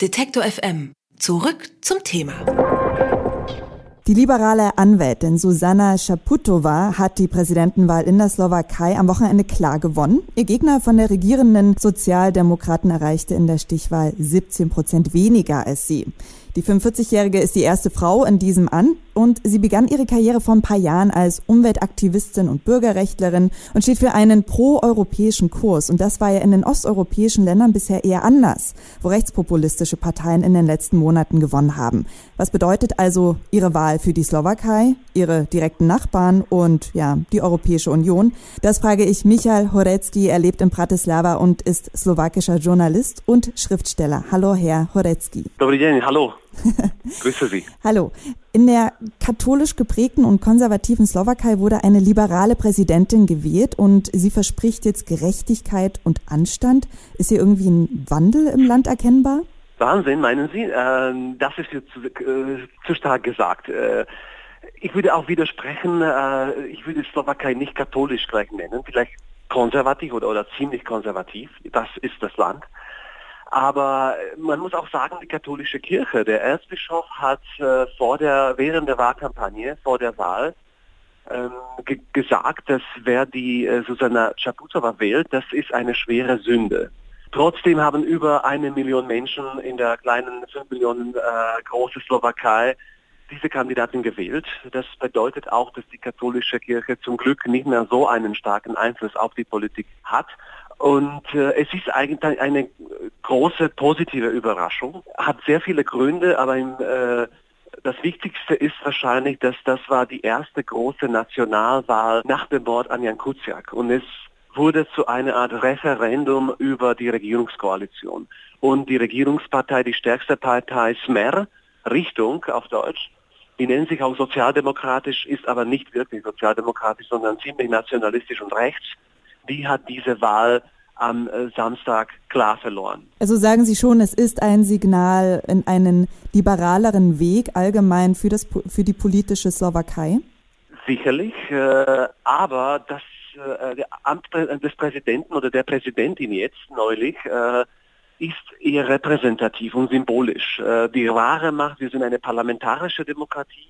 Detektor FM. Zurück zum Thema. Die liberale Anwältin Susanna Schaputova hat die Präsidentenwahl in der Slowakei am Wochenende klar gewonnen. Ihr Gegner von der regierenden Sozialdemokraten erreichte in der Stichwahl 17 Prozent weniger als sie. Die 45-Jährige ist die erste Frau in diesem Amt und sie begann ihre Karriere vor ein paar Jahren als Umweltaktivistin und Bürgerrechtlerin und steht für einen pro-europäischen Kurs. Und das war ja in den osteuropäischen Ländern bisher eher anders, wo rechtspopulistische Parteien in den letzten Monaten gewonnen haben. Was bedeutet also ihre Wahl für die Slowakei, ihre direkten Nachbarn und ja, die Europäische Union? Das frage ich Michael Horecki. Er lebt in Bratislava und ist slowakischer Journalist und Schriftsteller. Hallo, Herr Horecki. Dobry dzień, hallo. Grüße Sie. Hallo. In der katholisch geprägten und konservativen Slowakei wurde eine liberale Präsidentin gewählt und sie verspricht jetzt Gerechtigkeit und Anstand. Ist hier irgendwie ein Wandel im Land erkennbar? Wahnsinn, meinen Sie? Äh, das ist jetzt zu, äh, zu stark gesagt. Äh, ich würde auch widersprechen, äh, ich würde Slowakei nicht katholisch gleich nennen, vielleicht konservativ oder, oder ziemlich konservativ. Das ist das Land. Aber man muss auch sagen, die katholische Kirche, der Erzbischof hat äh, vor der, während der Wahlkampagne, vor der Wahl, ähm, ge gesagt, dass wer die äh, Susanna Chaputova wählt, das ist eine schwere Sünde. Trotzdem haben über eine Million Menschen in der kleinen 5 Millionen äh, große Slowakei diese Kandidatin gewählt. Das bedeutet auch, dass die katholische Kirche zum Glück nicht mehr so einen starken Einfluss auf die Politik hat. Und äh, es ist eigentlich eine große positive Überraschung. Hat sehr viele Gründe, aber im, äh, das Wichtigste ist wahrscheinlich, dass das war die erste große Nationalwahl nach dem Mord an Jan Kuciak. Und es wurde zu einer Art Referendum über die Regierungskoalition. Und die Regierungspartei, die stärkste Partei Smer, Richtung auf Deutsch, die nennen sich auch sozialdemokratisch, ist aber nicht wirklich sozialdemokratisch, sondern ziemlich nationalistisch und rechts die hat diese Wahl am äh, Samstag klar verloren. Also sagen Sie schon, es ist ein Signal in einen liberaleren Weg allgemein für, das, für die politische Slowakei? Sicherlich, äh, aber das äh, Amt des Präsidenten oder der Präsidentin jetzt neulich äh, ist eher repräsentativ und symbolisch. Äh, die wahre Macht, wir sind eine parlamentarische Demokratie.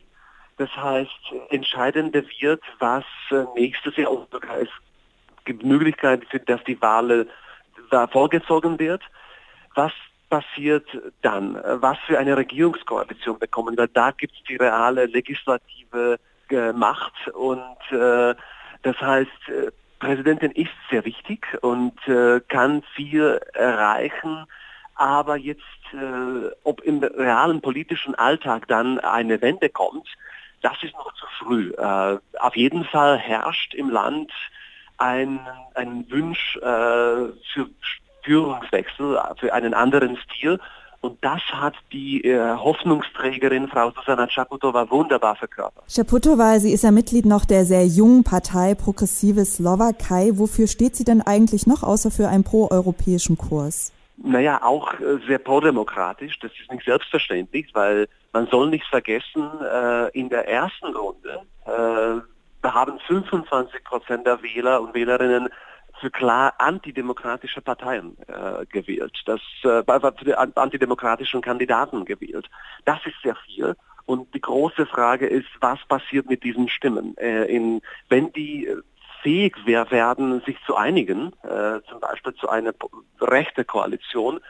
Das heißt, entscheidender wird, was äh, nächstes Jahr, gibt Möglichkeiten, dass die Wahl da vorgezogen wird. Was passiert dann? Was für eine Regierungskoalition bekommen wir? Da gibt es die reale legislative äh, Macht und äh, das heißt, äh, Präsidentin ist sehr wichtig und äh, kann viel erreichen, aber jetzt, äh, ob im realen politischen Alltag dann eine Wende kommt, das ist noch zu früh. Äh, auf jeden Fall herrscht im Land ein, ein Wunsch äh, für Führungswechsel, für einen anderen Stil. Und das hat die äh, Hoffnungsträgerin Frau Susanna Chaputova wunderbar verkörpert. Chaputova, sie ist ja Mitglied noch der sehr jungen Partei Progressive Slowakei. Wofür steht sie denn eigentlich noch, außer für einen proeuropäischen Kurs? Naja, auch äh, sehr prodemokratisch. Das ist nicht selbstverständlich, weil man soll nicht vergessen, äh, in der ersten Runde äh, haben 25 Prozent der Wähler und Wählerinnen für klar antidemokratische Parteien äh, gewählt, das äh, für die antidemokratischen Kandidaten gewählt. Das ist sehr viel. Und die große Frage ist, was passiert mit diesen Stimmen? Äh, in, wenn die fähig werden, sich zu einigen, äh, zum Beispiel zu einer rechte Koalition,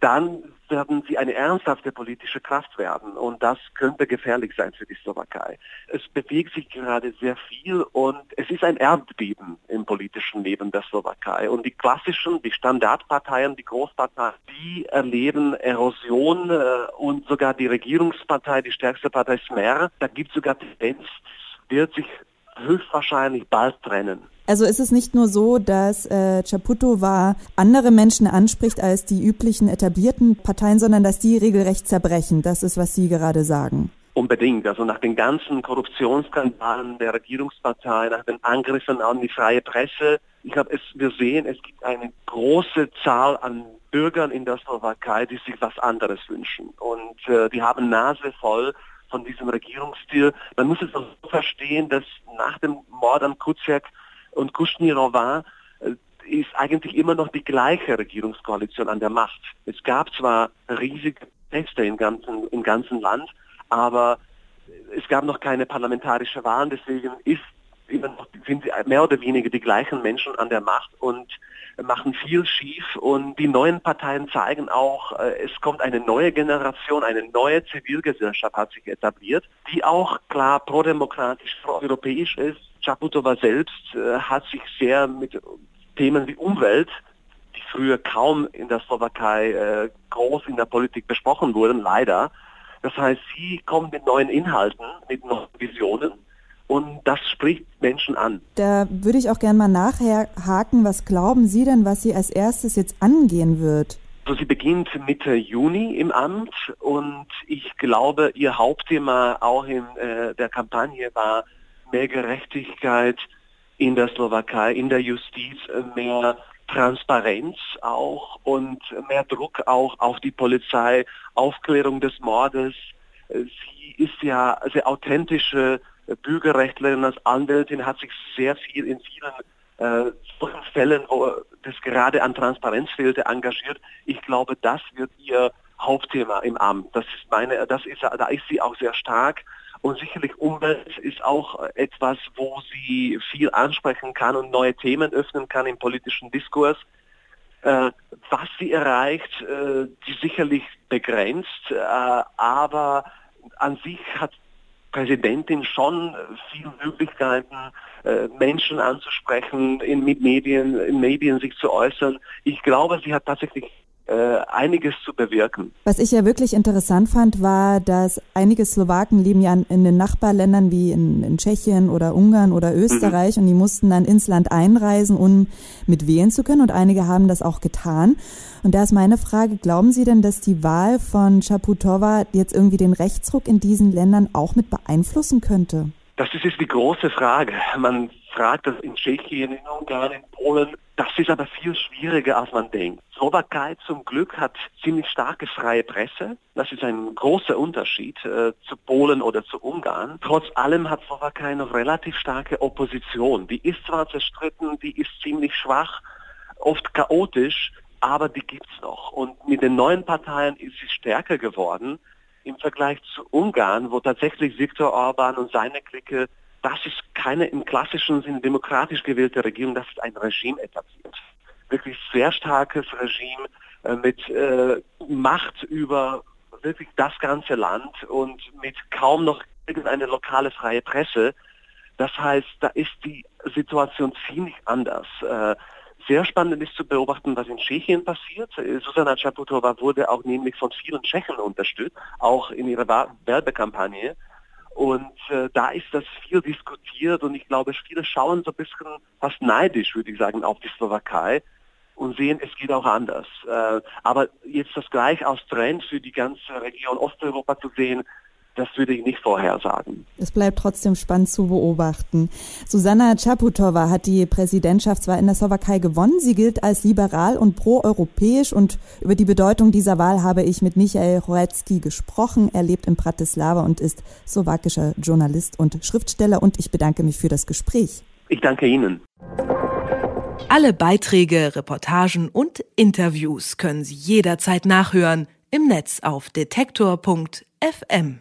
dann werden sie eine ernsthafte politische Kraft werden. Und das könnte gefährlich sein für die Slowakei. Es bewegt sich gerade sehr viel und es ist ein Erdbeben im politischen Leben der Slowakei. Und die klassischen, die Standardparteien, die Großparteien, die erleben Erosion äh, und sogar die Regierungspartei, die stärkste Partei Smer, da gibt es sogar Tendenz, wird sich höchstwahrscheinlich bald trennen. Also ist es nicht nur so, dass äh, Chaputova andere Menschen anspricht als die üblichen etablierten Parteien, sondern dass die regelrecht zerbrechen. Das ist, was Sie gerade sagen. Unbedingt. Also nach den ganzen Korruptionsskandalen der Regierungspartei, nach den Angriffen an die freie Presse. Ich glaube, wir sehen, es gibt eine große Zahl an Bürgern in der Slowakei, die sich was anderes wünschen. Und äh, die haben Nase voll von diesem Regierungsstil. Man muss es so verstehen, dass nach dem Mord an Kuciak und Kuschnirov war, äh, ist eigentlich immer noch die gleiche Regierungskoalition an der Macht. Es gab zwar riesige Proteste im ganzen, im ganzen Land, aber es gab noch keine parlamentarische Wahlen, deswegen ist immer noch, sind mehr oder weniger die gleichen Menschen an der Macht und machen viel schief und die neuen Parteien zeigen auch, äh, es kommt eine neue Generation, eine neue Zivilgesellschaft hat sich etabliert, die auch klar prodemokratisch, proeuropäisch ist. Chaputova selbst äh, hat sich sehr mit Themen wie Umwelt, die früher kaum in der Slowakei äh, groß in der Politik besprochen wurden, leider. Das heißt, sie kommen mit neuen Inhalten, mit neuen Visionen und das spricht Menschen an. Da würde ich auch gerne mal nachhaken, was glauben Sie denn, was sie als erstes jetzt angehen wird? Also sie beginnt Mitte Juni im Amt und ich glaube, ihr Hauptthema auch in äh, der Kampagne war mehr Gerechtigkeit in der Slowakei, in der Justiz, mehr Transparenz auch und mehr Druck auch auf die Polizei, Aufklärung des Mordes. Sie ist ja sehr authentische Bürgerrechtlerin, als Anwältin hat sich sehr viel in vielen äh, solchen Fällen, wo das gerade an Transparenz fehlte, engagiert. Ich glaube, das wird ihr Hauptthema im Amt. Das ist meine, das ist, da ist sie auch sehr stark. Und sicherlich Umwelt ist auch etwas, wo sie viel ansprechen kann und neue Themen öffnen kann im politischen Diskurs. Äh, was sie erreicht, äh, die sicherlich begrenzt, äh, aber an sich hat Präsidentin schon viele Möglichkeiten, äh, Menschen anzusprechen, in, mit Medien, in Medien sich zu äußern. Ich glaube, sie hat tatsächlich einiges zu bewirken. Was ich ja wirklich interessant fand, war, dass einige Slowaken leben ja in den Nachbarländern wie in, in Tschechien oder Ungarn oder Österreich mhm. und die mussten dann ins Land einreisen, um mit wählen zu können und einige haben das auch getan. Und da ist meine Frage, glauben Sie denn, dass die Wahl von Chaputova jetzt irgendwie den Rechtsruck in diesen Ländern auch mit beeinflussen könnte? Das ist die große Frage. Man fragt das in Tschechien, in Ungarn, in Polen. Das ist aber viel schwieriger, als man denkt. Slowakei zum Glück hat ziemlich starke freie Presse. Das ist ein großer Unterschied äh, zu Polen oder zu Ungarn. Trotz allem hat Slowakei noch relativ starke Opposition. Die ist zwar zerstritten, die ist ziemlich schwach, oft chaotisch, aber die gibt's noch. Und mit den neuen Parteien ist sie stärker geworden im Vergleich zu Ungarn, wo tatsächlich Viktor Orban und seine Clique, das ist keine im klassischen Sinn demokratisch gewählte Regierung, das ist ein Regime etabliert. Wirklich sehr starkes Regime äh, mit äh, Macht über wirklich das ganze Land und mit kaum noch irgendeine lokale freie Presse. Das heißt, da ist die Situation ziemlich anders. Äh, sehr spannend ist zu beobachten, was in Tschechien passiert. Susanna Čaputová wurde auch nämlich von vielen Tschechen unterstützt, auch in ihrer Werbekampagne. Und äh, da ist das viel diskutiert und ich glaube, viele schauen so ein bisschen fast neidisch, würde ich sagen, auf die Slowakei und sehen, es geht auch anders. Äh, aber jetzt das gleich aus Trend für die ganze Region Osteuropa zu sehen, das würde ich nicht vorhersagen. Es bleibt trotzdem spannend zu beobachten. Susanna Čaputová hat die Präsidentschaft zwar in der Slowakei gewonnen, sie gilt als liberal und proeuropäisch und über die Bedeutung dieser Wahl habe ich mit Michael Horecki gesprochen. Er lebt in Bratislava und ist slowakischer Journalist und Schriftsteller und ich bedanke mich für das Gespräch. Ich danke Ihnen. Alle Beiträge, Reportagen und Interviews können Sie jederzeit nachhören im Netz auf detektor.fm.